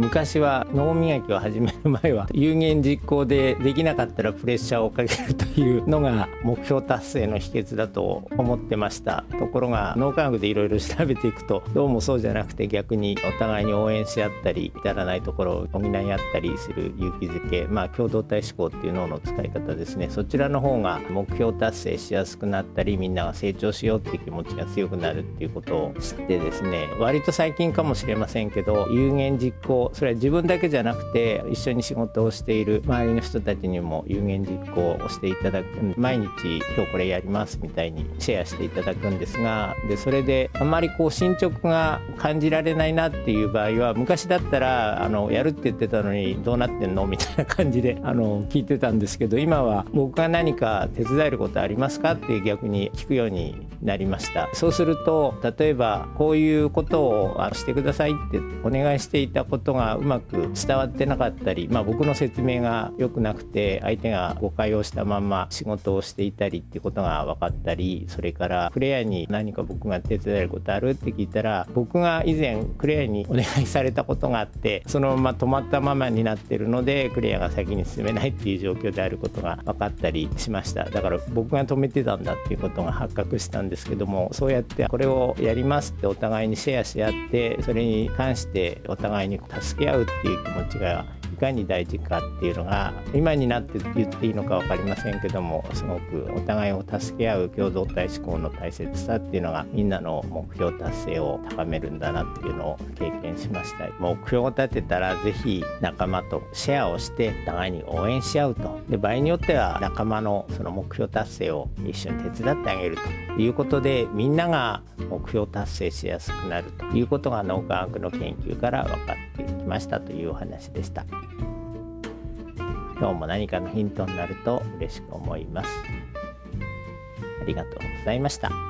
昔は脳磨きを始める前は有言実行でできなかったらプレッシャーをかけるというのが目標達成の秘訣だと思ってました。ところが脳科学でいろいろ調べていくと どうもそうじゃなくて逆にお互いに応援し合ったり至らないところを補い合ったりする勇気づけまあ共同体思考っていう脳の使い方ですね。そちらの方が目標達成しやすくなったりみんなが成長しようっていう気持ちが強くなるっていうことを知ってですね割と最近かもしれませんけど有言実行それは自分だけじゃなくて一緒に仕事をしている周りの人たちにも有言実行をしていただく毎日今日これやりますみたいにシェアしていただくんですがでそれであんまりこう進捗が感じられないなっていう場合は昔だったらあのやるって言ってたのにどうなってんの？みたいな感じであの聞いてたんですけど今は僕が何か手伝えることありますかって逆に聞くようになりました。そうすると例えばこういうことをしてくださいってお願いしていたことがうまく伝わってなかったり、まあ、僕の説明が良くなくて相手が誤解をしたまま仕事をしていたりっていうことが分かったりそれからクレアに何か僕が手伝えることあるって聞いたら僕が以前クレアにお願いされたことがあってそのまま止まったままになってるのでクレアが先に進めないっていう状況であることが分かったりしました。だから僕が止めてたんだっていうことが発覚したんですけどもそうやってこれをやりますってお互いにシェアし合ってそれに関してお互いに助け合うっていう気持ちがいかに大事かっていうのが今になって言っていいのか分かりませんけどもすごくお互いを助け合う共同体思考の大切さっていうのがみんなの目標達成を高めるんだなっていうのを経験しました目標を立てたら是非仲間とシェアをして互いに応援し合うと。で場合によっては仲間のその目標達成を一緒に手伝ってあげると。いうことでみんなが目標達成しやすくなるということが脳科学の研究から分かってきましたというお話でした。今日も何かのヒントになると嬉しく思います。ありがとうございました。